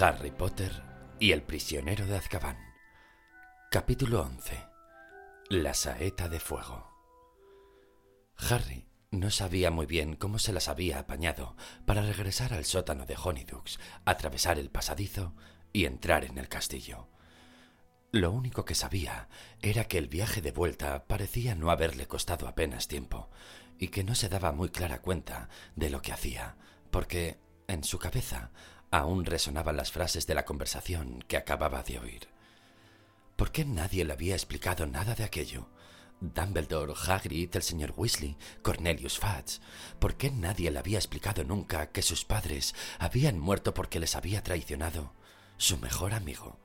Harry Potter y el prisionero de Azkaban. Capítulo 11. La saeta de fuego. Harry no sabía muy bien cómo se las había apañado para regresar al sótano de Honeydukes, atravesar el pasadizo y entrar en el castillo. Lo único que sabía era que el viaje de vuelta parecía no haberle costado apenas tiempo y que no se daba muy clara cuenta de lo que hacía, porque en su cabeza aún resonaban las frases de la conversación que acababa de oír. ¿Por qué nadie le había explicado nada de aquello? Dumbledore, Hagrid, el señor Weasley, Cornelius Fudge. ¿Por qué nadie le había explicado nunca que sus padres habían muerto porque les había traicionado su mejor amigo?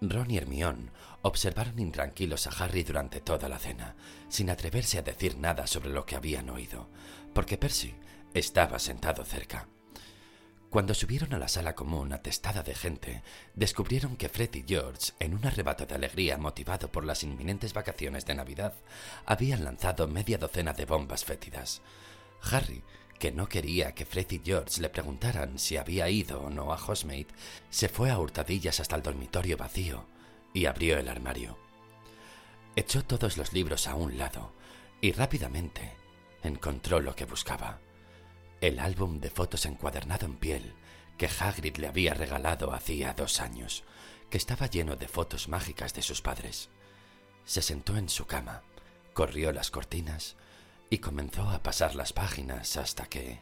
Ron y Hermione observaron intranquilos a Harry durante toda la cena, sin atreverse a decir nada sobre lo que habían oído, porque Percy estaba sentado cerca. Cuando subieron a la sala común atestada de gente, descubrieron que Fred y George, en un arrebato de alegría motivado por las inminentes vacaciones de Navidad, habían lanzado media docena de bombas fétidas. Harry, que no quería que Fred y George le preguntaran si había ido o no a Hogsmeade, se fue a hurtadillas hasta el dormitorio vacío y abrió el armario. Echó todos los libros a un lado y rápidamente encontró lo que buscaba el álbum de fotos encuadernado en piel que Hagrid le había regalado hacía dos años, que estaba lleno de fotos mágicas de sus padres. Se sentó en su cama, corrió las cortinas y comenzó a pasar las páginas hasta que...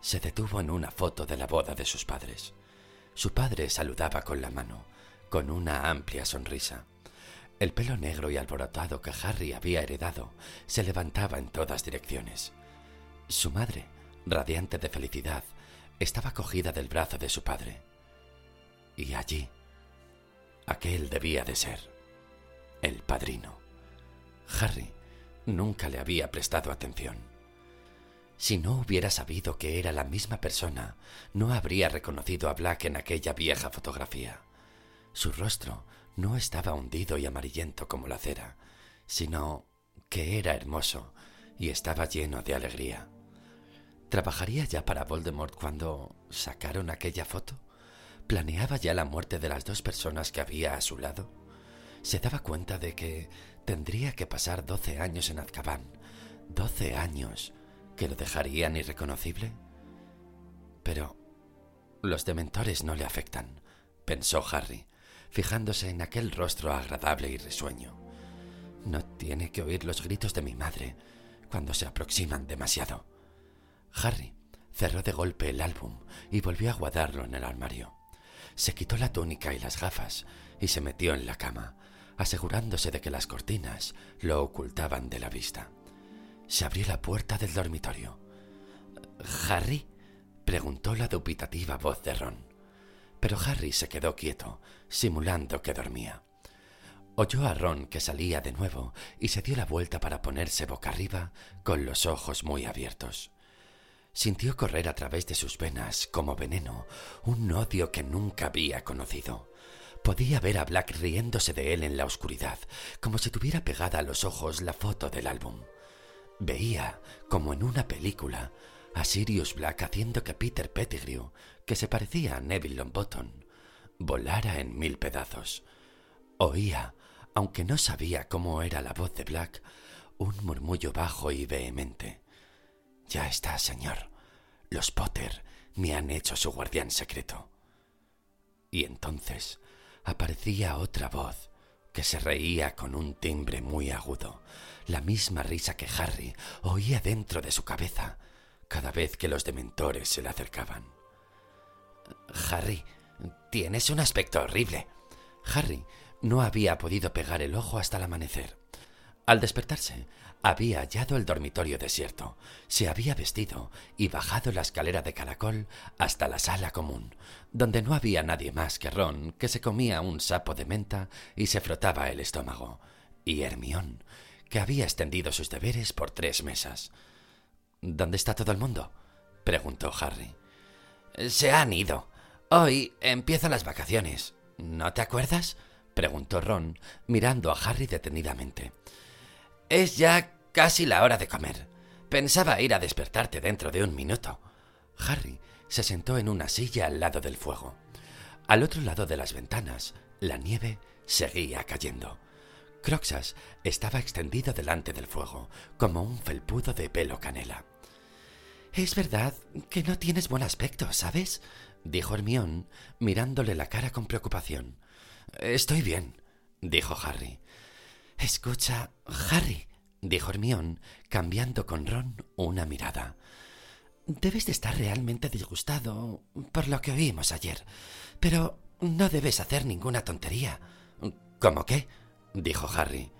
Se detuvo en una foto de la boda de sus padres. Su padre saludaba con la mano, con una amplia sonrisa. El pelo negro y alborotado que Harry había heredado se levantaba en todas direcciones. Su madre, radiante de felicidad, estaba cogida del brazo de su padre. Y allí, aquel debía de ser el padrino. Harry nunca le había prestado atención. Si no hubiera sabido que era la misma persona, no habría reconocido a Black en aquella vieja fotografía. Su rostro no estaba hundido y amarillento como la cera, sino que era hermoso y estaba lleno de alegría. ¿Trabajaría ya para Voldemort cuando sacaron aquella foto? ¿Planeaba ya la muerte de las dos personas que había a su lado? Se daba cuenta de que tendría que pasar doce años en Azkaban. Doce años que lo dejarían irreconocible. Pero los dementores no le afectan, pensó Harry, fijándose en aquel rostro agradable y risueño. No tiene que oír los gritos de mi madre cuando se aproximan demasiado. Harry cerró de golpe el álbum y volvió a guardarlo en el armario. Se quitó la túnica y las gafas y se metió en la cama, asegurándose de que las cortinas lo ocultaban de la vista. Se abrió la puerta del dormitorio. ¿Harry? preguntó la dubitativa voz de Ron. Pero Harry se quedó quieto, simulando que dormía. Oyó a Ron que salía de nuevo y se dio la vuelta para ponerse boca arriba con los ojos muy abiertos. Sintió correr a través de sus venas, como veneno, un odio que nunca había conocido. Podía ver a Black riéndose de él en la oscuridad, como si tuviera pegada a los ojos la foto del álbum. Veía, como en una película, a Sirius Black haciendo que Peter Pettigrew, que se parecía a Neville Longbottom, volara en mil pedazos. Oía, aunque no sabía cómo era la voz de Black, un murmullo bajo y vehemente. Ya está, señor. Los Potter me han hecho su guardián secreto. Y entonces aparecía otra voz que se reía con un timbre muy agudo, la misma risa que Harry oía dentro de su cabeza cada vez que los dementores se le acercaban. Harry, tienes un aspecto horrible. Harry no había podido pegar el ojo hasta el amanecer. Al despertarse, había hallado el dormitorio desierto, se había vestido y bajado la escalera de caracol hasta la sala común, donde no había nadie más que Ron, que se comía un sapo de menta y se frotaba el estómago, y Hermión, que había extendido sus deberes por tres mesas. ¿Dónde está todo el mundo? preguntó Harry. Se han ido. Hoy empiezan las vacaciones. ¿No te acuerdas? preguntó Ron, mirando a Harry detenidamente. Es ya casi la hora de comer. Pensaba ir a despertarte dentro de un minuto. Harry se sentó en una silla al lado del fuego. Al otro lado de las ventanas, la nieve seguía cayendo. Croxas estaba extendido delante del fuego, como un felpudo de pelo canela. Es verdad que no tienes buen aspecto, ¿sabes? dijo Hermión, mirándole la cara con preocupación. Estoy bien, dijo Harry. Escucha, Harry, dijo Hermión, cambiando con Ron una mirada. Debes de estar realmente disgustado por lo que oímos ayer, pero no debes hacer ninguna tontería. ¿Cómo qué? dijo Harry.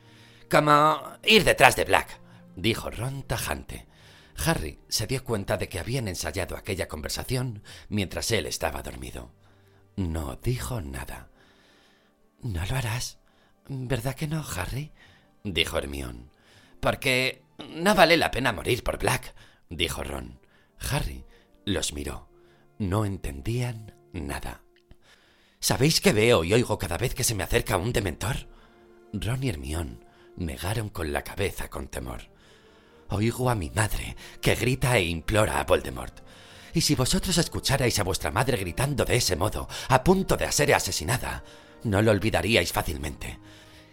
Como ir detrás de Black, dijo Ron tajante. Harry se dio cuenta de que habían ensayado aquella conversación mientras él estaba dormido. No dijo nada. No lo harás. ¿Verdad que no, Harry? dijo Hermión. Porque no vale la pena morir por Black, dijo Ron. Harry los miró. No entendían nada. ¿Sabéis qué veo y oigo cada vez que se me acerca un dementor? Ron y Hermión negaron con la cabeza con temor. Oigo a mi madre, que grita e implora a Voldemort. Y si vosotros escucharais a vuestra madre gritando de ese modo, a punto de ser asesinada, no lo olvidaríais fácilmente.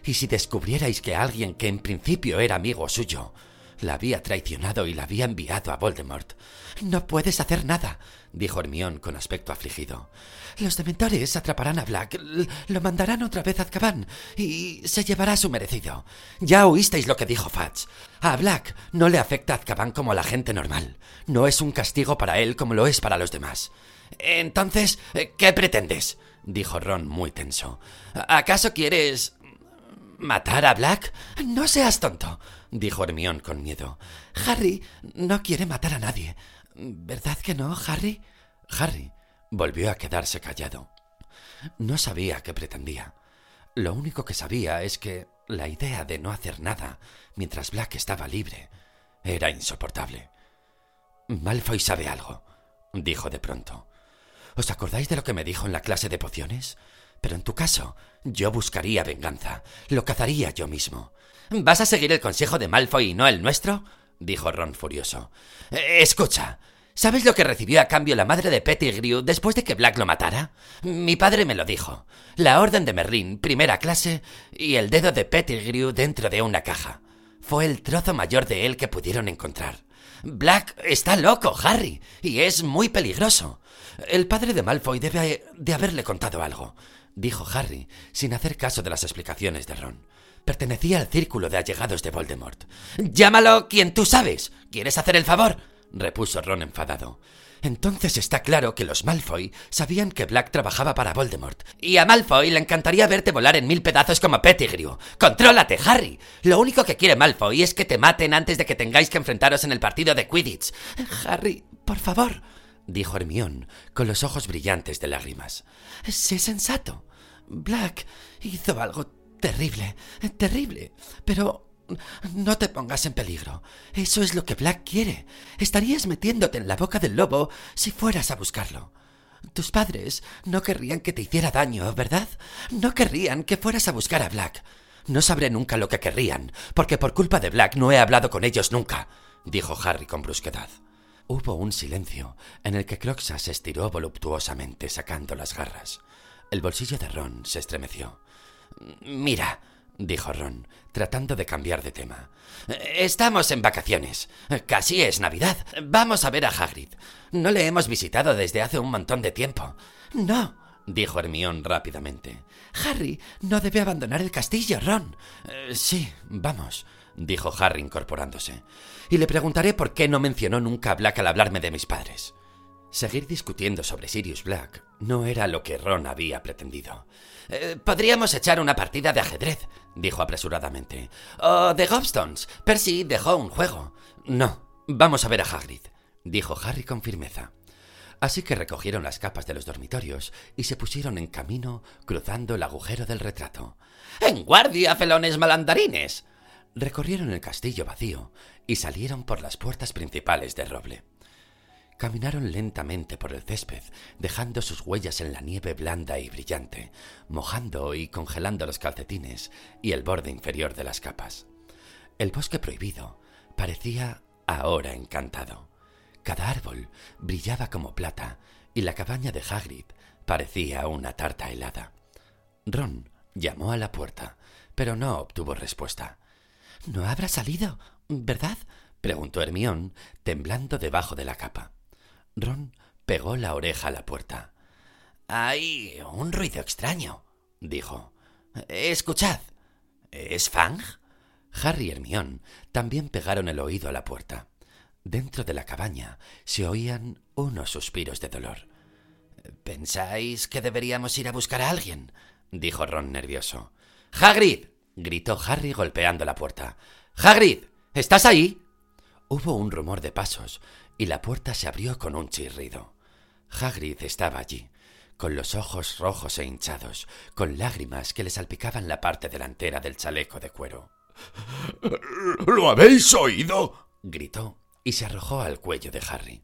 Y si descubrierais que alguien que en principio era amigo suyo, la había traicionado y la había enviado a Voldemort. No puedes hacer nada, dijo Hermión con aspecto afligido. Los dementores atraparán a Black, lo mandarán otra vez a Azkaban y se llevará su merecido. Ya oísteis lo que dijo Fudge. A Black no le afecta a Azkaban como a la gente normal. No es un castigo para él como lo es para los demás. Entonces, ¿qué pretendes? dijo Ron muy tenso. ¿Acaso quieres matar a Black? No seas tonto, dijo Hermión con miedo. Harry no quiere matar a nadie. ¿Verdad que no, Harry? Harry volvió a quedarse callado. No sabía qué pretendía. Lo único que sabía es que la idea de no hacer nada mientras Black estaba libre era insoportable. Malfoy sabe algo, dijo de pronto. ¿Os acordáis de lo que me dijo en la clase de pociones? Pero en tu caso, yo buscaría venganza. Lo cazaría yo mismo. ¿Vas a seguir el consejo de Malfoy y no el nuestro? dijo Ron furioso. Escucha, ¿sabes lo que recibió a cambio la madre de Pettigrew después de que Black lo matara? Mi padre me lo dijo. La orden de Merlín, primera clase, y el dedo de Pettigrew dentro de una caja. Fue el trozo mayor de él que pudieron encontrar. Black está loco, Harry, y es muy peligroso. El padre de Malfoy debe de haberle contado algo, dijo Harry, sin hacer caso de las explicaciones de Ron. Pertenecía al círculo de allegados de Voldemort. Llámalo quien tú sabes. ¿Quieres hacer el favor? repuso Ron enfadado. Entonces está claro que los Malfoy sabían que Black trabajaba para Voldemort. Y a Malfoy le encantaría verte volar en mil pedazos como Pettigrew. ¡Contrólate, Harry! Lo único que quiere Malfoy es que te maten antes de que tengáis que enfrentaros en el partido de Quidditch. Harry, por favor, dijo Hermión, con los ojos brillantes de lágrimas. Sé sensato. Black hizo algo terrible, terrible. Pero no te pongas en peligro. Eso es lo que Black quiere. Estarías metiéndote en la boca del lobo si fueras a buscarlo. Tus padres no querrían que te hiciera daño, ¿verdad? No querrían que fueras a buscar a Black. No sabré nunca lo que querrían, porque por culpa de Black no he hablado con ellos nunca, dijo Harry con brusquedad. Hubo un silencio en el que Cloxa se estiró voluptuosamente sacando las garras. El bolsillo de Ron se estremeció. Mira, dijo Ron, tratando de cambiar de tema. Estamos en vacaciones. Casi es Navidad. Vamos a ver a Hagrid. No le hemos visitado desde hace un montón de tiempo. No, dijo Hermión rápidamente. Harry no debe abandonar el castillo, Ron. Eh, sí, vamos, dijo Harry incorporándose. Y le preguntaré por qué no mencionó nunca a Black al hablarme de mis padres. Seguir discutiendo sobre Sirius Black no era lo que Ron había pretendido. Eh, podríamos echar una partida de ajedrez, dijo apresuradamente. O de Gobstones. Percy dejó un juego. No, vamos a ver a Hagrid, dijo Harry con firmeza. Así que recogieron las capas de los dormitorios y se pusieron en camino cruzando el agujero del retrato. ¡En guardia, felones malandarines! Recorrieron el castillo vacío y salieron por las puertas principales de roble. Caminaron lentamente por el césped, dejando sus huellas en la nieve blanda y brillante, mojando y congelando los calcetines y el borde inferior de las capas. El bosque prohibido parecía ahora encantado. Cada árbol brillaba como plata y la cabaña de Hagrid parecía una tarta helada. Ron llamó a la puerta, pero no obtuvo respuesta. No habrá salido, ¿verdad? preguntó Hermión, temblando debajo de la capa. Ron pegó la oreja a la puerta. Hay un ruido extraño, dijo. Escuchad. ¿Es Fang? Harry y Hermión también pegaron el oído a la puerta. Dentro de la cabaña se oían unos suspiros de dolor. ¿Pensáis que deberíamos ir a buscar a alguien? dijo Ron nervioso. ¡Hagrid! Gritó Harry golpeando la puerta. ¡Hagrid! ¿Estás ahí? Hubo un rumor de pasos y la puerta se abrió con un chirrido. Hagrid estaba allí, con los ojos rojos e hinchados, con lágrimas que le salpicaban la parte delantera del chaleco de cuero. ¿Lo habéis oído? gritó y se arrojó al cuello de Harry.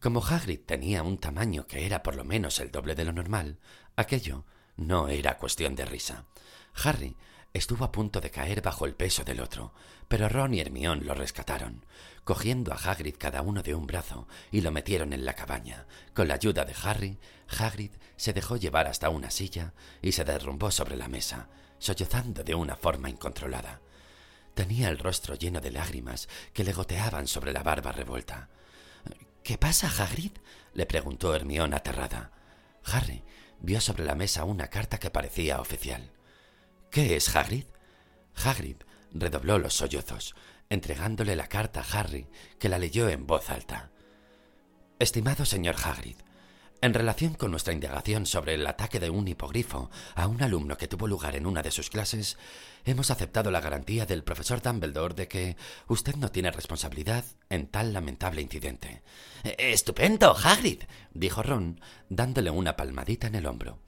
Como Hagrid tenía un tamaño que era por lo menos el doble de lo normal, aquello no era cuestión de risa. Harry estuvo a punto de caer bajo el peso del otro, pero Ron y Hermión lo rescataron, cogiendo a Hagrid cada uno de un brazo y lo metieron en la cabaña. Con la ayuda de Harry, Hagrid se dejó llevar hasta una silla y se derrumbó sobre la mesa, sollozando de una forma incontrolada. Tenía el rostro lleno de lágrimas que le goteaban sobre la barba revuelta. ¿Qué pasa, Hagrid? le preguntó Hermión aterrada. Harry vio sobre la mesa una carta que parecía oficial. ¿Qué es Hagrid? Hagrid redobló los sollozos, entregándole la carta a Harry, que la leyó en voz alta. Estimado señor Hagrid, en relación con nuestra indagación sobre el ataque de un hipogrifo a un alumno que tuvo lugar en una de sus clases, hemos aceptado la garantía del profesor Dumbledore de que usted no tiene responsabilidad en tal lamentable incidente. Estupendo, Hagrid, dijo Ron, dándole una palmadita en el hombro.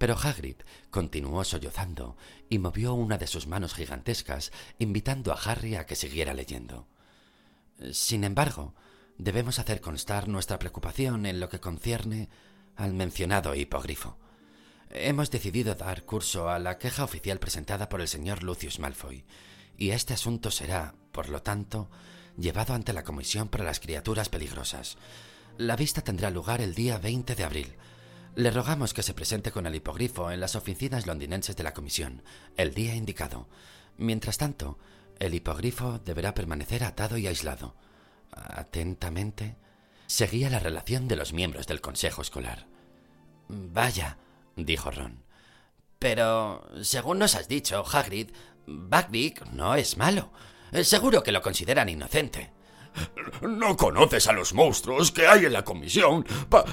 Pero Hagrid continuó sollozando y movió una de sus manos gigantescas, invitando a Harry a que siguiera leyendo. Sin embargo, debemos hacer constar nuestra preocupación en lo que concierne al mencionado hipogrifo. Hemos decidido dar curso a la queja oficial presentada por el señor Lucius Malfoy, y este asunto será, por lo tanto, llevado ante la Comisión para las Criaturas Peligrosas. La vista tendrá lugar el día 20 de abril. Le rogamos que se presente con el hipogrifo en las oficinas londinenses de la Comisión, el día indicado. Mientras tanto, el hipogrifo deberá permanecer atado y aislado. Atentamente, seguía la relación de los miembros del Consejo Escolar. Vaya, dijo Ron. Pero, según nos has dicho, Hagrid, Buckbeak no es malo. Seguro que lo consideran inocente. No conoces a los monstruos que hay en la comisión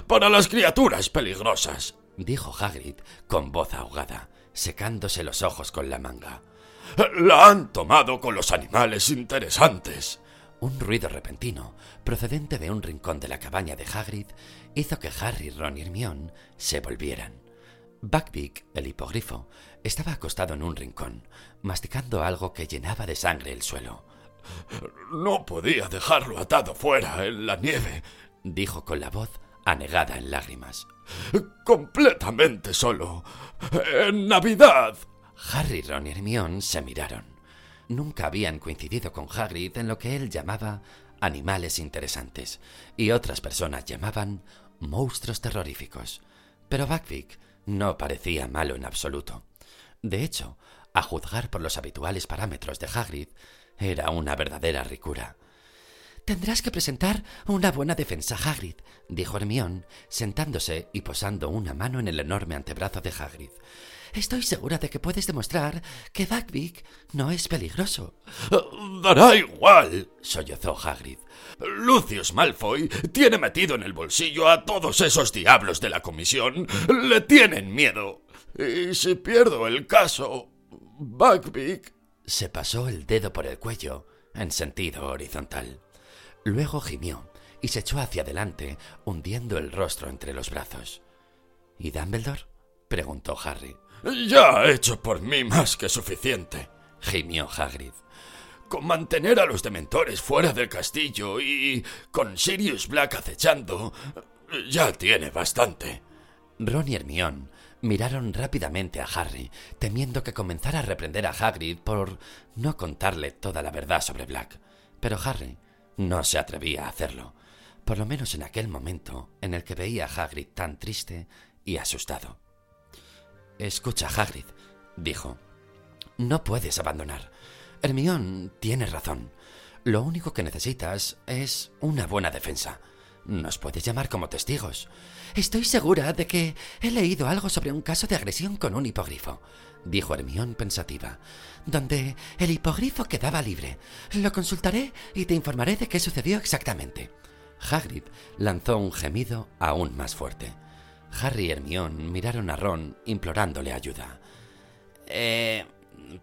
para las criaturas peligrosas, dijo Hagrid con voz ahogada, secándose los ojos con la manga. La han tomado con los animales interesantes. Un ruido repentino, procedente de un rincón de la cabaña de Hagrid, hizo que Harry, Ron y Hermione se volvieran. Buckbeak, el hipogrifo, estaba acostado en un rincón, masticando algo que llenaba de sangre el suelo. No podía dejarlo atado fuera en la nieve, dijo con la voz anegada en lágrimas. Completamente solo. En Navidad. Harry, Ron y Hermione se miraron nunca habían coincidido con Hagrid en lo que él llamaba animales interesantes y otras personas llamaban monstruos terroríficos. Pero Buckbeak no parecía malo en absoluto. De hecho, a juzgar por los habituales parámetros de Hagrid, era una verdadera ricura. Tendrás que presentar una buena defensa, Hagrid, dijo Hermión, sentándose y posando una mano en el enorme antebrazo de Hagrid. Estoy segura de que puedes demostrar que Buckbeak no es peligroso. Dará igual, sollozó Hagrid. Lucius Malfoy tiene metido en el bolsillo a todos esos diablos de la comisión. Le tienen miedo. Y si pierdo el caso, Buckbeak... Se pasó el dedo por el cuello en sentido horizontal. Luego gimió y se echó hacia adelante, hundiendo el rostro entre los brazos. ¿Y Dumbledore? preguntó Harry. Ya ha hecho por mí más que suficiente, gimió Hagrid. Con mantener a los dementores fuera del castillo y con Sirius Black acechando, ya tiene bastante. Ron y Hermione miraron rápidamente a Harry, temiendo que comenzara a reprender a Hagrid por no contarle toda la verdad sobre Black. Pero Harry no se atrevía a hacerlo. por lo menos en aquel momento en el que veía a Hagrid tan triste y asustado. Escucha, Hagrid, dijo. No puedes abandonar. Hermión tiene razón. Lo único que necesitas es una buena defensa. Nos puedes llamar como testigos. Estoy segura de que he leído algo sobre un caso de agresión con un hipogrifo, dijo Hermión pensativa, donde el hipogrifo quedaba libre. Lo consultaré y te informaré de qué sucedió exactamente. Hagrid lanzó un gemido aún más fuerte. Harry y Hermión miraron a Ron implorándole ayuda. ¿Eh.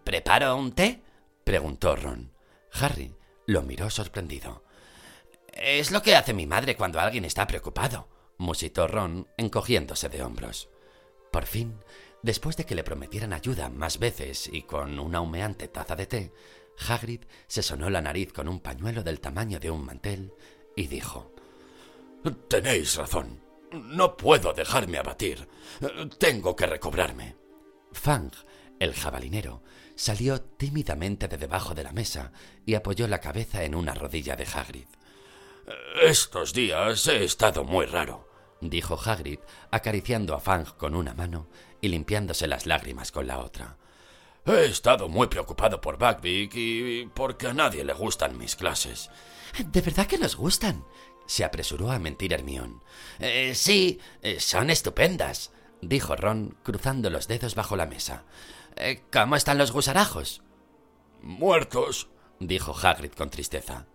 ¿Preparo un té? preguntó Ron. Harry lo miró sorprendido. Es lo que hace mi madre cuando alguien está preocupado, musitó Ron, encogiéndose de hombros. Por fin, después de que le prometieran ayuda más veces y con una humeante taza de té, Hagrid se sonó la nariz con un pañuelo del tamaño de un mantel y dijo: Tenéis razón. No puedo dejarme abatir. Tengo que recobrarme. Fang, el jabalinero, salió tímidamente de debajo de la mesa y apoyó la cabeza en una rodilla de Hagrid. Estos días he estado muy raro, dijo Hagrid, acariciando a Fang con una mano y limpiándose las lágrimas con la otra. He estado muy preocupado por Buckbeak y porque a nadie le gustan mis clases. ¿De verdad que nos gustan? se apresuró a mentir Hermión. Eh, sí, eh, son estupendas, dijo Ron, cruzando los dedos bajo la mesa. Eh, ¿Cómo están los gusarajos? Muertos, dijo Hagrid con tristeza.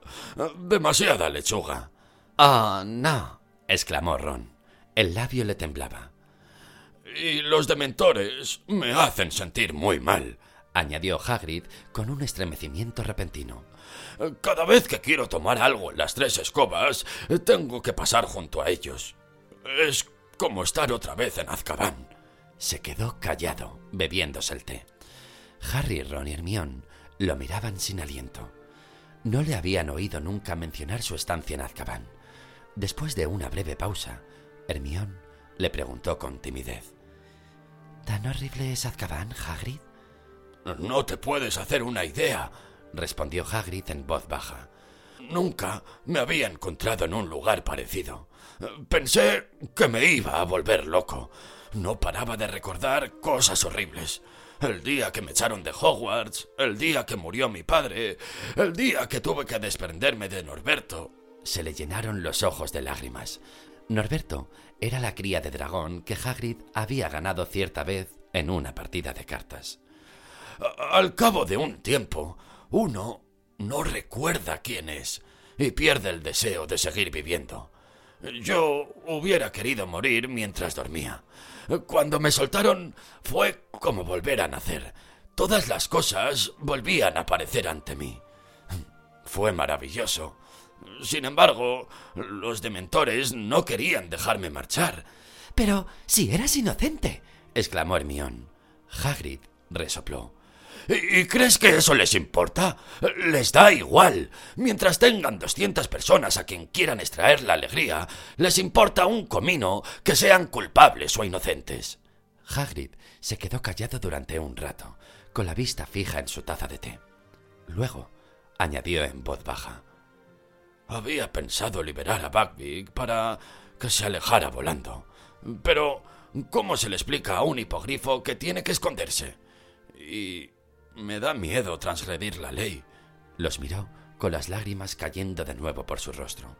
Demasiada lechuga. Oh, no, exclamó Ron. El labio le temblaba. Y los dementores me hacen sentir muy mal, añadió Hagrid con un estremecimiento repentino. Cada vez que quiero tomar algo en las tres escobas, tengo que pasar junto a ellos. Es como estar otra vez en Azkaban. Se quedó callado, bebiéndose el té. Harry, Ron y Hermión lo miraban sin aliento. No le habían oído nunca mencionar su estancia en Azkaban. Después de una breve pausa, Hermión le preguntó con timidez. ¿Tan horrible es Azkaban, Hagrid? No te puedes hacer una idea, respondió Hagrid en voz baja. Nunca me había encontrado en un lugar parecido. Pensé que me iba a volver loco. No paraba de recordar cosas horribles. El día que me echaron de Hogwarts, el día que murió mi padre, el día que tuve que desprenderme de Norberto. Se le llenaron los ojos de lágrimas. Norberto era la cría de dragón que Hagrid había ganado cierta vez en una partida de cartas. Al cabo de un tiempo, uno no recuerda quién es y pierde el deseo de seguir viviendo. Yo hubiera querido morir mientras dormía. Cuando me soltaron fue como volver a nacer. Todas las cosas volvían a aparecer ante mí. Fue maravilloso. Sin embargo, los dementores no querían dejarme marchar. Pero si eras inocente, exclamó Hermión. Hagrid resopló. ¿Y crees que eso les importa? Les da igual. Mientras tengan doscientas personas a quien quieran extraer la alegría, les importa un comino que sean culpables o inocentes. Hagrid se quedó callado durante un rato, con la vista fija en su taza de té. Luego añadió en voz baja. Había pensado liberar a Buckbeak para que se alejara volando. Pero, ¿cómo se le explica a un hipogrifo que tiene que esconderse? Y me da miedo transgredir la ley. Los miró con las lágrimas cayendo de nuevo por su rostro.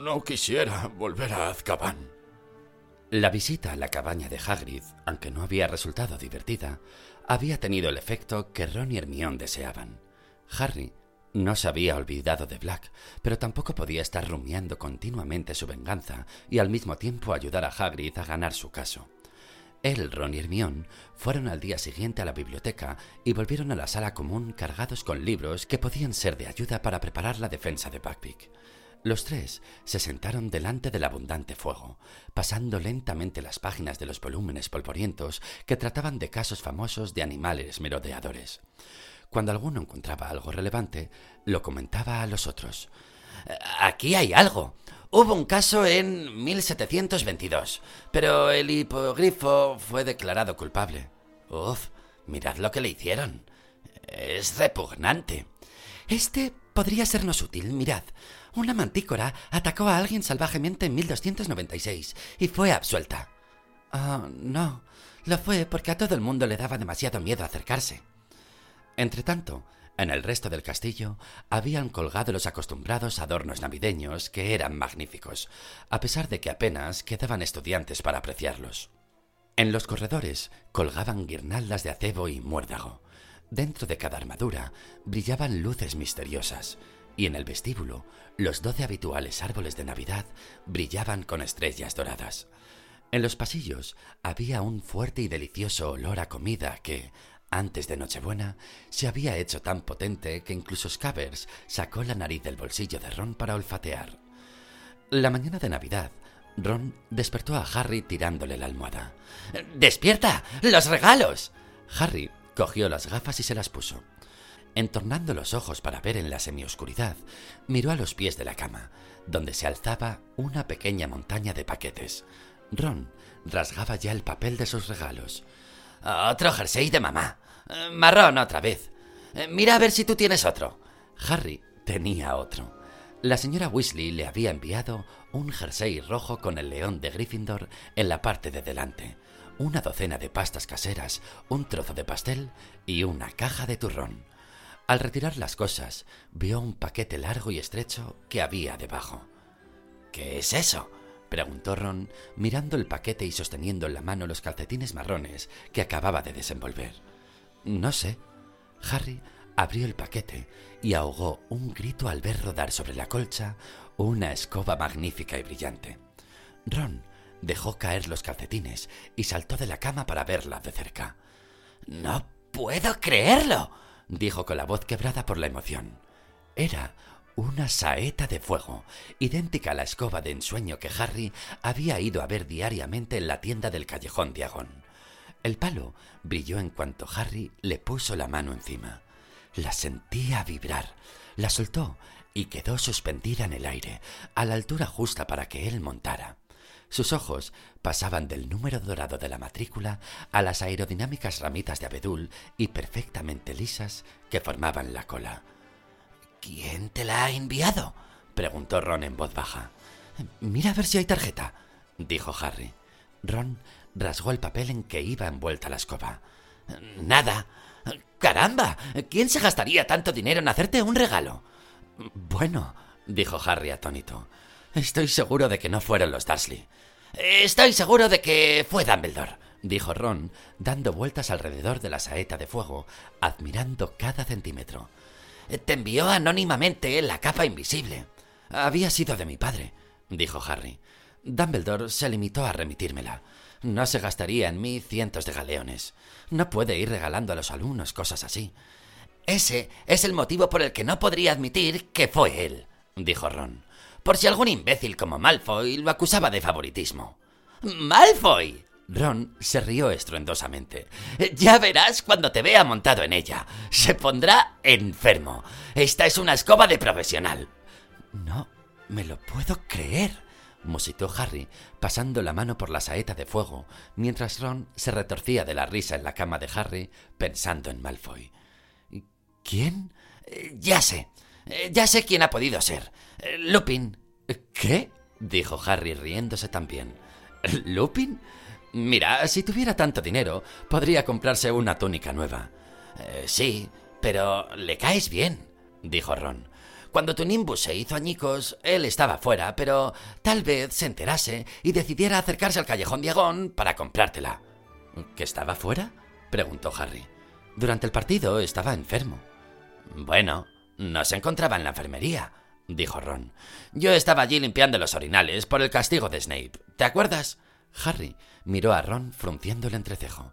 No quisiera volver a Azkaban. La visita a la cabaña de Hagrid, aunque no había resultado divertida, había tenido el efecto que Ron y Hermione deseaban. Harry no se había olvidado de Black, pero tampoco podía estar rumiando continuamente su venganza y al mismo tiempo ayudar a Hagrid a ganar su caso. Él, Ron y Hermione fueron al día siguiente a la biblioteca y volvieron a la sala común cargados con libros que podían ser de ayuda para preparar la defensa de Buckbeak. Los tres se sentaron delante del abundante fuego, pasando lentamente las páginas de los volúmenes polvorientos que trataban de casos famosos de animales merodeadores. Cuando alguno encontraba algo relevante, lo comentaba a los otros. Aquí hay algo. Hubo un caso en 1722, pero el hipogrifo fue declarado culpable. Uf, mirad lo que le hicieron. Es repugnante. Este podría sernos útil, mirad. Una mantícora atacó a alguien salvajemente en 1296 y fue absuelta. Ah, no. Lo fue porque a todo el mundo le daba demasiado miedo acercarse. Entretanto, en el resto del castillo habían colgado los acostumbrados adornos navideños que eran magníficos, a pesar de que apenas quedaban estudiantes para apreciarlos. En los corredores colgaban guirnaldas de acebo y muérdago. Dentro de cada armadura brillaban luces misteriosas, y en el vestíbulo los doce habituales árboles de Navidad brillaban con estrellas doradas. En los pasillos había un fuerte y delicioso olor a comida que, antes de Nochebuena, se había hecho tan potente que incluso Scabbers sacó la nariz del bolsillo de Ron para olfatear. La mañana de Navidad, Ron despertó a Harry tirándole la almohada. ¡Despierta! ¡Los regalos! Harry cogió las gafas y se las puso. Entornando los ojos para ver en la semioscuridad, miró a los pies de la cama, donde se alzaba una pequeña montaña de paquetes. Ron rasgaba ya el papel de sus regalos. Otro jersey de mamá. Marrón otra vez. Mira a ver si tú tienes otro. Harry tenía otro. La señora Weasley le había enviado un jersey rojo con el león de Gryffindor en la parte de delante, una docena de pastas caseras, un trozo de pastel y una caja de turrón. Al retirar las cosas, vio un paquete largo y estrecho que había debajo. ¿Qué es eso? Preguntó Ron, mirando el paquete y sosteniendo en la mano los calcetines marrones que acababa de desenvolver. No sé. Harry abrió el paquete y ahogó un grito al ver rodar sobre la colcha una escoba magnífica y brillante. Ron dejó caer los calcetines y saltó de la cama para verla de cerca. No puedo creerlo, dijo con la voz quebrada por la emoción. Era una saeta de fuego, idéntica a la escoba de ensueño que Harry había ido a ver diariamente en la tienda del callejón Diagón. El palo brilló en cuanto Harry le puso la mano encima. La sentía vibrar, la soltó y quedó suspendida en el aire, a la altura justa para que él montara. Sus ojos pasaban del número dorado de la matrícula a las aerodinámicas ramitas de abedul y perfectamente lisas que formaban la cola. ¿Quién te la ha enviado? preguntó Ron en voz baja. Mira a ver si hay tarjeta, dijo Harry. Ron rasgó el papel en que iba envuelta la escoba. Nada. Caramba, ¿quién se gastaría tanto dinero en hacerte un regalo? Bueno, dijo Harry atónito. Estoy seguro de que no fueron los Dursley. Estoy seguro de que fue Dumbledore, dijo Ron, dando vueltas alrededor de la saeta de fuego, admirando cada centímetro. Te envió anónimamente la capa invisible. Había sido de mi padre, dijo Harry. Dumbledore se limitó a remitírmela. No se gastaría en mí cientos de galeones. No puede ir regalando a los alumnos cosas así. Ese es el motivo por el que no podría admitir que fue él, dijo Ron. Por si algún imbécil como Malfoy lo acusaba de favoritismo. ¡Malfoy! Ron se rió estruendosamente. Ya verás cuando te vea montado en ella. Se pondrá enfermo. Esta es una escoba de profesional. No me lo puedo creer, musitó Harry, pasando la mano por la saeta de fuego, mientras Ron se retorcía de la risa en la cama de Harry, pensando en Malfoy. ¿Quién? Ya sé. Ya sé quién ha podido ser. Lupin. ¿Qué? dijo Harry riéndose también. ¿Lupin? Mira, si tuviera tanto dinero, podría comprarse una túnica nueva. Eh, sí, pero le caes bien, dijo Ron. Cuando tu Nimbus se hizo añicos, él estaba fuera, pero tal vez se enterase y decidiera acercarse al callejón Diagón para comprártela. ¿Que estaba fuera? preguntó Harry. Durante el partido estaba enfermo. Bueno, no se encontraba en la enfermería, dijo Ron. Yo estaba allí limpiando los orinales por el castigo de Snape. ¿Te acuerdas? Harry miró a Ron frunciendo el entrecejo.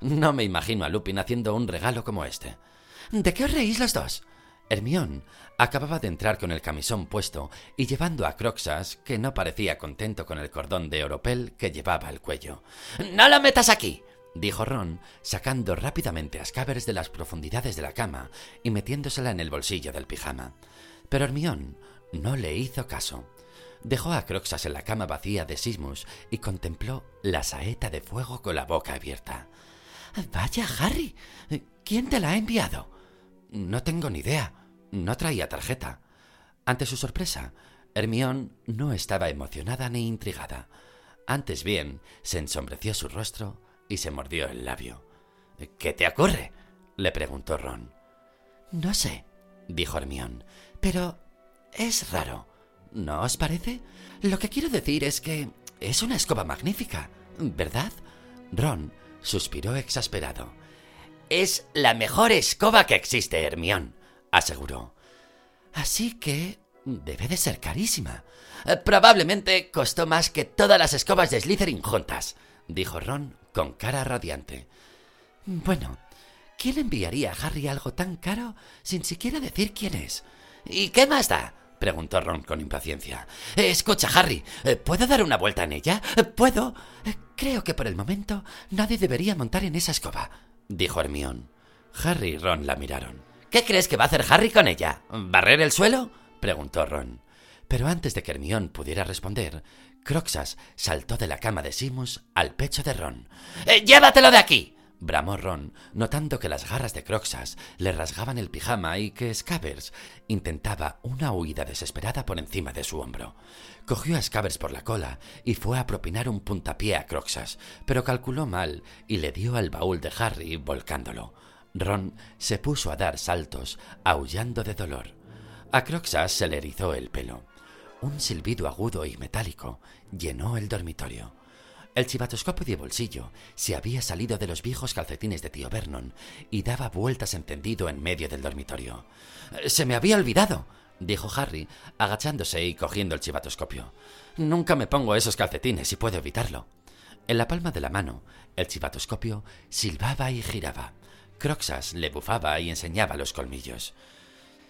No me imagino a Lupin haciendo un regalo como este. ¿De qué os reís los dos? Hermión acababa de entrar con el camisón puesto y llevando a Croxas, que no parecía contento con el cordón de oropel que llevaba al cuello. ¡No lo metas aquí! dijo Ron, sacando rápidamente a Scabbers de las profundidades de la cama y metiéndosela en el bolsillo del pijama. Pero Hermión no le hizo caso. Dejó a Croxas en la cama vacía de Sismus y contempló la saeta de fuego con la boca abierta. Vaya, Harry. ¿Quién te la ha enviado? No tengo ni idea. No traía tarjeta. Ante su sorpresa, Hermión no estaba emocionada ni intrigada. Antes bien, se ensombreció su rostro y se mordió el labio. ¿Qué te ocurre? le preguntó Ron. No sé, dijo Hermión, pero es raro. ¿No os parece? Lo que quiero decir es que es una escoba magnífica, ¿verdad? Ron suspiró exasperado. Es la mejor escoba que existe, Hermión, aseguró. Así que debe de ser carísima. Probablemente costó más que todas las escobas de Slytherin juntas, dijo Ron con cara radiante. Bueno, ¿quién enviaría a Harry algo tan caro sin siquiera decir quién es? ¿Y qué más da? Preguntó Ron con impaciencia. Escucha, Harry, ¿puedo dar una vuelta en ella? ¿Puedo? Creo que por el momento nadie debería montar en esa escoba, dijo Hermión. Harry y Ron la miraron. ¿Qué crees que va a hacer Harry con ella? ¿Barrer el suelo? preguntó Ron. Pero antes de que Hermión pudiera responder, Croxas saltó de la cama de Simus al pecho de Ron. ¡Eh, ¡Llévatelo de aquí! Bramó Ron, notando que las garras de Croxas le rasgaban el pijama y que Scabbers intentaba una huida desesperada por encima de su hombro. Cogió a Scabbers por la cola y fue a propinar un puntapié a Croxas, pero calculó mal y le dio al baúl de Harry volcándolo. Ron se puso a dar saltos, aullando de dolor. A Croxas se le erizó el pelo. Un silbido agudo y metálico llenó el dormitorio. El chivatoscopio de bolsillo se había salido de los viejos calcetines de tío Vernon y daba vueltas encendido en medio del dormitorio. Se me había olvidado, dijo Harry, agachándose y cogiendo el chivatoscopio. Nunca me pongo esos calcetines si puedo evitarlo. En la palma de la mano, el chivatoscopio silbaba y giraba. Croxas le bufaba y enseñaba los colmillos.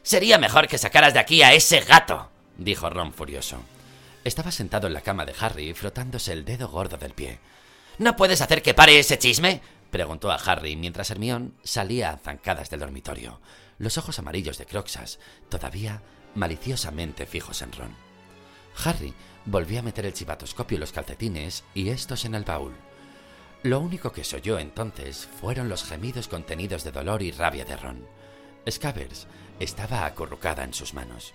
Sería mejor que sacaras de aquí a ese gato, dijo Ron furioso. Estaba sentado en la cama de Harry frotándose el dedo gordo del pie. ¿No puedes hacer que pare ese chisme? preguntó a Harry mientras Hermión salía a zancadas del dormitorio, los ojos amarillos de Croxas todavía maliciosamente fijos en Ron. Harry volvió a meter el chivatoscopio y los calcetines y estos en el baúl. Lo único que se oyó entonces fueron los gemidos contenidos de dolor y rabia de Ron. Scabbers estaba acurrucada en sus manos.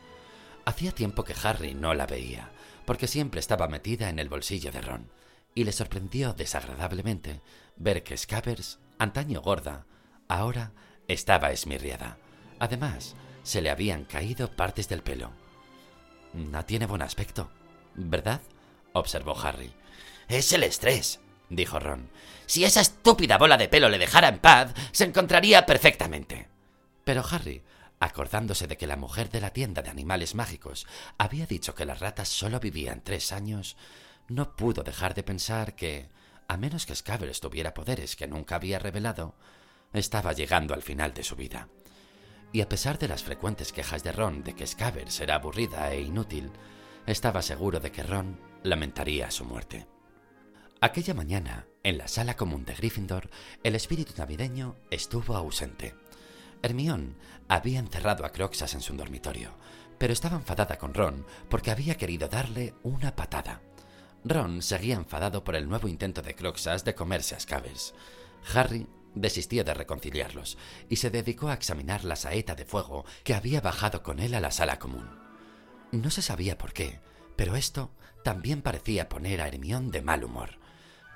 Hacía tiempo que Harry no la veía porque siempre estaba metida en el bolsillo de Ron, y le sorprendió desagradablemente ver que Scabbers, antaño gorda, ahora estaba esmirriada. Además, se le habían caído partes del pelo. No tiene buen aspecto, ¿verdad? observó Harry. Es el estrés, dijo Ron. Si esa estúpida bola de pelo le dejara en paz, se encontraría perfectamente. Pero Harry acordándose de que la mujer de la tienda de animales mágicos había dicho que las ratas solo vivían tres años, no pudo dejar de pensar que, a menos que Scabbers tuviera poderes que nunca había revelado, estaba llegando al final de su vida. Y a pesar de las frecuentes quejas de Ron de que Scabbers era aburrida e inútil, estaba seguro de que Ron lamentaría su muerte. Aquella mañana, en la sala común de Gryffindor, el espíritu navideño estuvo ausente. Hermión había encerrado a Croxas en su dormitorio, pero estaba enfadada con Ron porque había querido darle una patada. Ron seguía enfadado por el nuevo intento de Croxas de comerse a Scabbers. Harry desistió de reconciliarlos y se dedicó a examinar la saeta de fuego que había bajado con él a la sala común. No se sabía por qué, pero esto también parecía poner a Hermión de mal humor.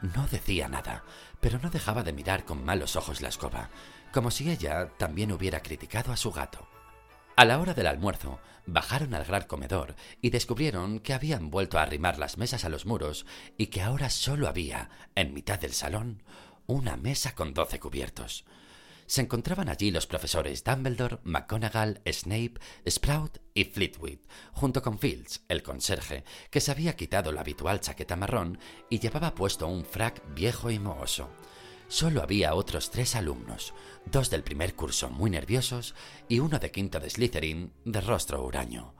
No decía nada, pero no dejaba de mirar con malos ojos la escoba, como si ella también hubiera criticado a su gato. A la hora del almuerzo, bajaron al gran comedor y descubrieron que habían vuelto a arrimar las mesas a los muros y que ahora solo había, en mitad del salón, una mesa con doce cubiertos. Se encontraban allí los profesores Dumbledore, McGonagall, Snape, Sprout y Flitwick, junto con Fields, el conserje, que se había quitado la habitual chaqueta marrón y llevaba puesto un frac viejo y mohoso. Solo había otros tres alumnos, dos del primer curso muy nerviosos y uno de quinto de Slytherin de rostro huraño.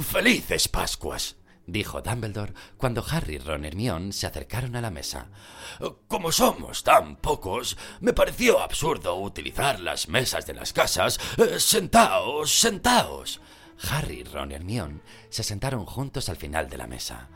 ¡Felices Pascuas! dijo Dumbledore cuando Harry, Ron y Hermione se acercaron a la mesa. Como somos tan pocos, me pareció absurdo utilizar las mesas de las casas. Eh, sentaos, sentaos. Harry, Ron y Hermione se sentaron juntos al final de la mesa.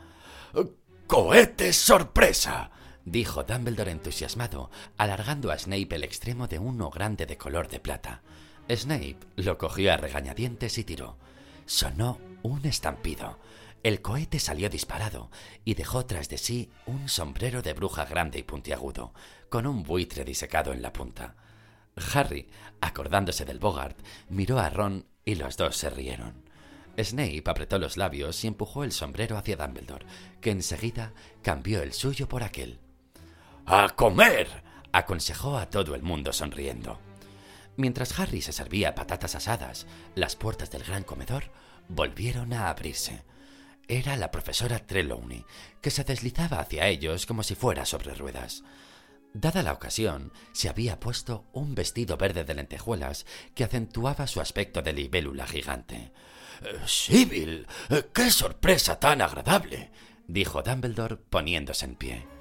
¡Cohete sorpresa! Dijo Dumbledore entusiasmado, alargando a Snape el extremo de uno grande de color de plata. Snape lo cogió a regañadientes y tiró. sonó un estampido. El cohete salió disparado y dejó tras de sí un sombrero de bruja grande y puntiagudo, con un buitre disecado en la punta. Harry, acordándose del Bogart, miró a Ron y los dos se rieron. Snape apretó los labios y empujó el sombrero hacia Dumbledore, que enseguida cambió el suyo por aquel. ¡A comer! aconsejó a todo el mundo sonriendo. Mientras Harry se servía patatas asadas, las puertas del gran comedor volvieron a abrirse. Era la profesora Trelawney, que se deslizaba hacia ellos como si fuera sobre ruedas. Dada la ocasión, se había puesto un vestido verde de lentejuelas que acentuaba su aspecto de libélula gigante. Sibyl, qué sorpresa tan agradable, dijo Dumbledore poniéndose en pie.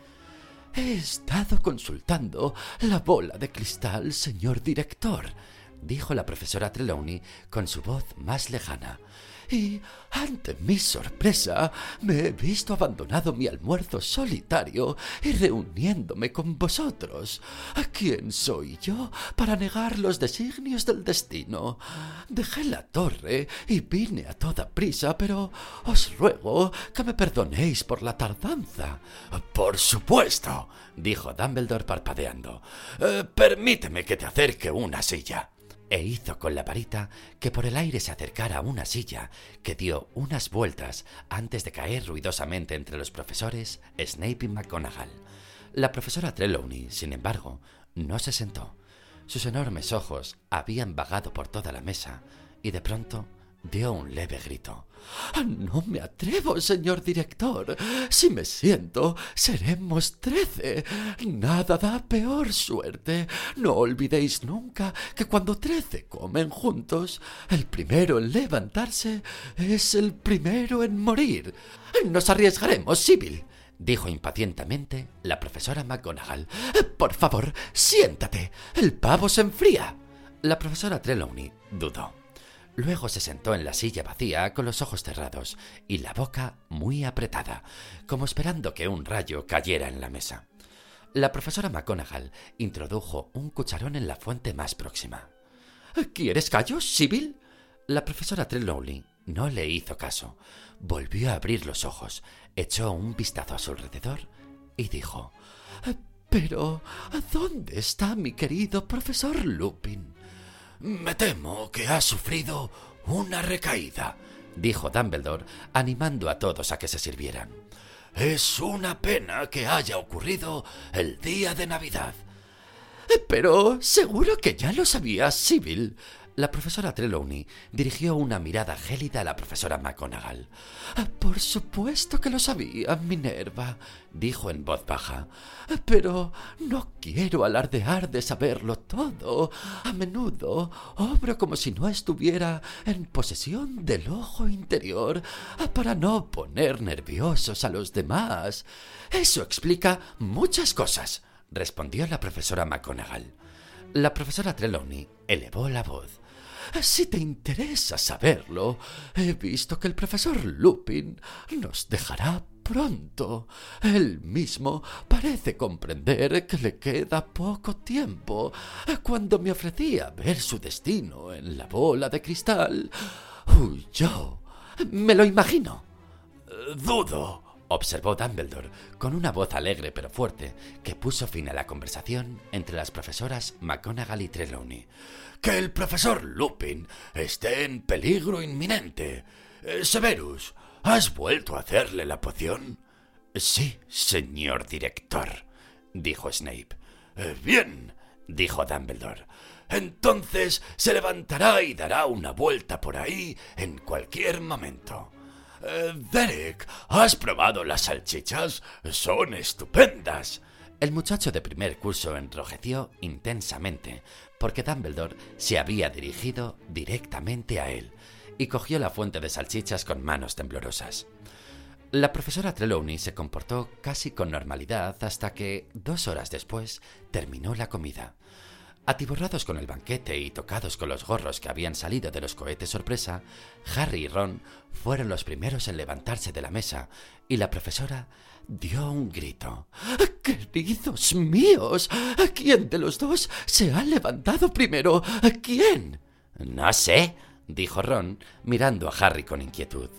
He estado consultando la bola de cristal, señor director, dijo la profesora Trelawney con su voz más lejana y, ante mi sorpresa, me he visto abandonado mi almuerzo solitario y reuniéndome con vosotros. ¿A quién soy yo para negar los designios del destino? Dejé la torre y vine a toda prisa, pero os ruego que me perdonéis por la tardanza. Por supuesto, dijo Dumbledore parpadeando. Eh, permíteme que te acerque una silla e hizo con la varita que por el aire se acercara a una silla que dio unas vueltas antes de caer ruidosamente entre los profesores Snape y McGonagall. La profesora Trelawney, sin embargo, no se sentó. Sus enormes ojos habían vagado por toda la mesa y de pronto dio un leve grito. Ah, no me atrevo, señor director. Si me siento, seremos trece. Nada da peor suerte. No olvidéis nunca que cuando trece comen juntos, el primero en levantarse es el primero en morir. Nos arriesgaremos, Sibyl dijo impacientemente la profesora McGonagall. Por favor, siéntate. El pavo se enfría. La profesora Trelawney dudó. Luego se sentó en la silla vacía con los ojos cerrados y la boca muy apretada, como esperando que un rayo cayera en la mesa. La profesora McGonagall introdujo un cucharón en la fuente más próxima. ¿Quieres callos, Sibyl? La profesora Trelawney no le hizo caso. Volvió a abrir los ojos, echó un vistazo a su alrededor y dijo: Pero, ¿dónde está mi querido profesor Lupin? Me temo que ha sufrido una recaída, dijo Dumbledore, animando a todos a que se sirvieran. Es una pena que haya ocurrido el día de Navidad. Pero seguro que ya lo sabía, Sibyl, la profesora Trelawney dirigió una mirada gélida a la profesora McGonagall. Por supuesto que lo sabía, Minerva, dijo en voz baja. Pero no quiero alardear de saberlo todo. A menudo obro como si no estuviera en posesión del ojo interior para no poner nerviosos a los demás. Eso explica muchas cosas, respondió la profesora McGonagall. La profesora Trelawney elevó la voz. Si te interesa saberlo, he visto que el profesor Lupin nos dejará pronto. Él mismo parece comprender que le queda poco tiempo. Cuando me ofrecía ver su destino en la bola de cristal, huyó. Me lo imagino. Dudo, observó Dumbledore con una voz alegre pero fuerte que puso fin a la conversación entre las profesoras McGonagall y Trelawney. Que el profesor Lupin esté en peligro inminente. Eh, Severus, ¿has vuelto a hacerle la poción? Sí, señor director, dijo Snape. Eh, bien, dijo Dumbledore. Entonces se levantará y dará una vuelta por ahí en cualquier momento. Eh, Derek, ¿has probado las salchichas? Son estupendas. El muchacho de primer curso enrojeció intensamente, porque Dumbledore se había dirigido directamente a él y cogió la fuente de salchichas con manos temblorosas. La profesora Trelawney se comportó casi con normalidad hasta que, dos horas después, terminó la comida. Atiborrados con el banquete y tocados con los gorros que habían salido de los cohetes sorpresa, Harry y Ron fueron los primeros en levantarse de la mesa y la profesora dio un grito. ¡Queridos míos! ¿Quién de los dos se ha levantado primero? ¿Quién? No sé, dijo Ron, mirando a Harry con inquietud.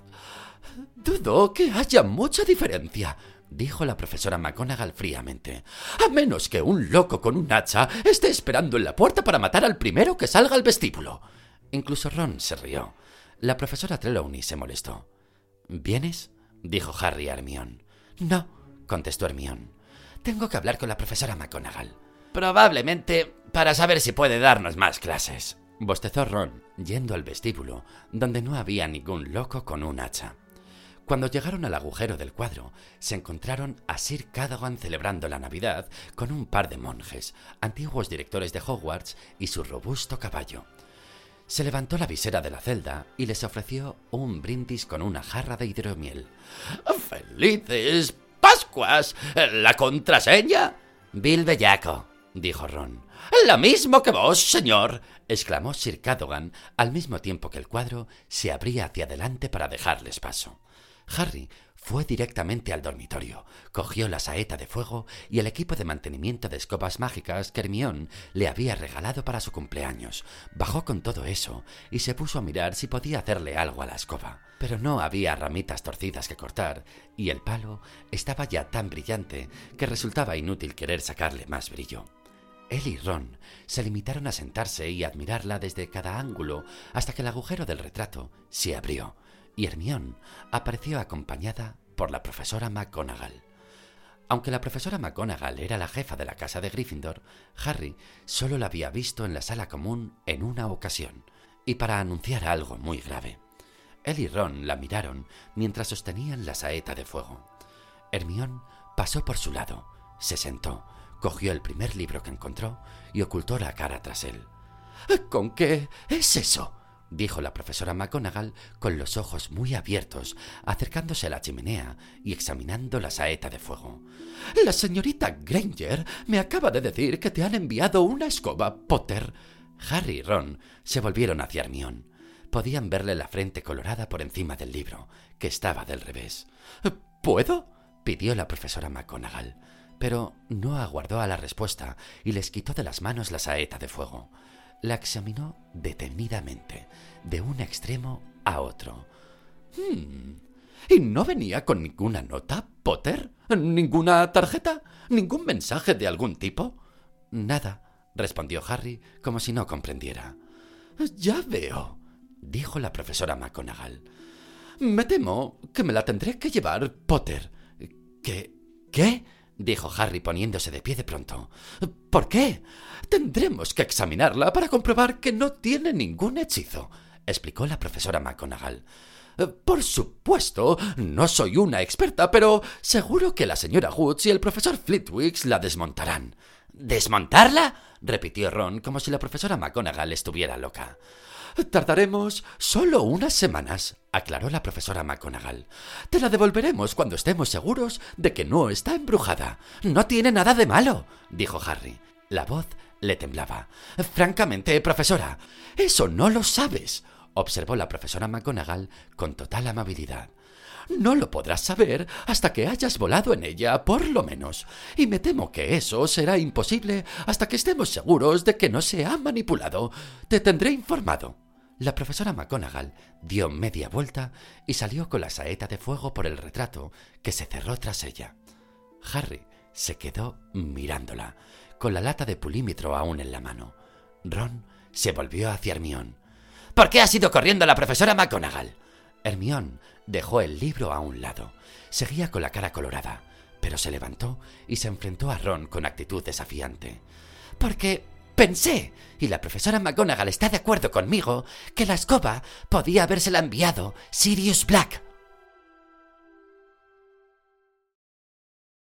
Dudo que haya mucha diferencia, dijo la profesora McGonagall fríamente. A menos que un loco con un hacha esté esperando en la puerta para matar al primero que salga al vestíbulo. Incluso Ron se rió. La profesora Trelawney se molestó. ¿Vienes? dijo Harry a Hermione. No, contestó Hermione. Tengo que hablar con la profesora McGonagall. Probablemente para saber si puede darnos más clases. Bostezó Ron, yendo al vestíbulo, donde no había ningún loco con un hacha. Cuando llegaron al agujero del cuadro, se encontraron a Sir Cadogan celebrando la Navidad con un par de monjes, antiguos directores de Hogwarts y su robusto caballo. Se levantó la visera de la celda y les ofreció un brindis con una jarra de hidromiel. ¡Felices Pascuas! ¿La contraseña? Bill Bellaco, dijo Ron. Lo mismo que vos, señor, exclamó Sir Cadogan al mismo tiempo que el cuadro se abría hacia adelante para dejarles paso. Harry fue directamente al dormitorio, cogió la saeta de fuego y el equipo de mantenimiento de escobas mágicas que Hermione le había regalado para su cumpleaños. Bajó con todo eso y se puso a mirar si podía hacerle algo a la escoba. Pero no había ramitas torcidas que cortar y el palo estaba ya tan brillante que resultaba inútil querer sacarle más brillo. Él y Ron se limitaron a sentarse y admirarla desde cada ángulo hasta que el agujero del retrato se abrió y Hermione apareció acompañada por la profesora McGonagall. Aunque la profesora McGonagall era la jefa de la casa de Gryffindor, Harry solo la había visto en la sala común en una ocasión, y para anunciar algo muy grave. Él y Ron la miraron mientras sostenían la saeta de fuego. Hermione pasó por su lado, se sentó, cogió el primer libro que encontró y ocultó la cara tras él. ¿Con qué es eso? Dijo la profesora McGonagall con los ojos muy abiertos, acercándose a la chimenea y examinando la saeta de fuego. La señorita Granger me acaba de decir que te han enviado una escoba, Potter. Harry y Ron se volvieron hacia Hermione. Podían verle la frente colorada por encima del libro, que estaba del revés. ¿Puedo? pidió la profesora McGonagall, pero no aguardó a la respuesta y les quitó de las manos la saeta de fuego la examinó detenidamente, de un extremo a otro. Hmm. ¿Y no venía con ninguna nota, Potter? ¿Ninguna tarjeta? ¿Ningún mensaje de algún tipo? Nada, respondió Harry, como si no comprendiera. Ya veo, dijo la profesora McGonagall. Me temo que me la tendré que llevar, Potter. ¿Qué? ¿Qué? Dijo Harry poniéndose de pie de pronto. ¿Por qué? Tendremos que examinarla para comprobar que no tiene ningún hechizo, explicó la profesora McGonagall. Por supuesto, no soy una experta, pero seguro que la señora Woods y el profesor Flitwick la desmontarán. ¿Desmontarla? repitió Ron como si la profesora McGonagall estuviera loca. Tardaremos solo unas semanas, aclaró la profesora McGonagall. Te la devolveremos cuando estemos seguros de que no está embrujada. No tiene nada de malo, dijo Harry. La voz le temblaba. Francamente, profesora, eso no lo sabes, observó la profesora McGonagall con total amabilidad. No lo podrás saber hasta que hayas volado en ella, por lo menos. Y me temo que eso será imposible hasta que estemos seguros de que no se ha manipulado. Te tendré informado. La profesora McGonagall dio media vuelta y salió con la saeta de fuego por el retrato que se cerró tras ella. Harry se quedó mirándola, con la lata de pulímetro aún en la mano. Ron se volvió hacia Hermión. ¿Por qué ha ido corriendo la profesora McGonagall? Hermión dejó el libro a un lado. Seguía con la cara colorada, pero se levantó y se enfrentó a Ron con actitud desafiante. Porque Pensé, y la profesora McGonagall está de acuerdo conmigo, que la escoba podía habérsela enviado Sirius Black.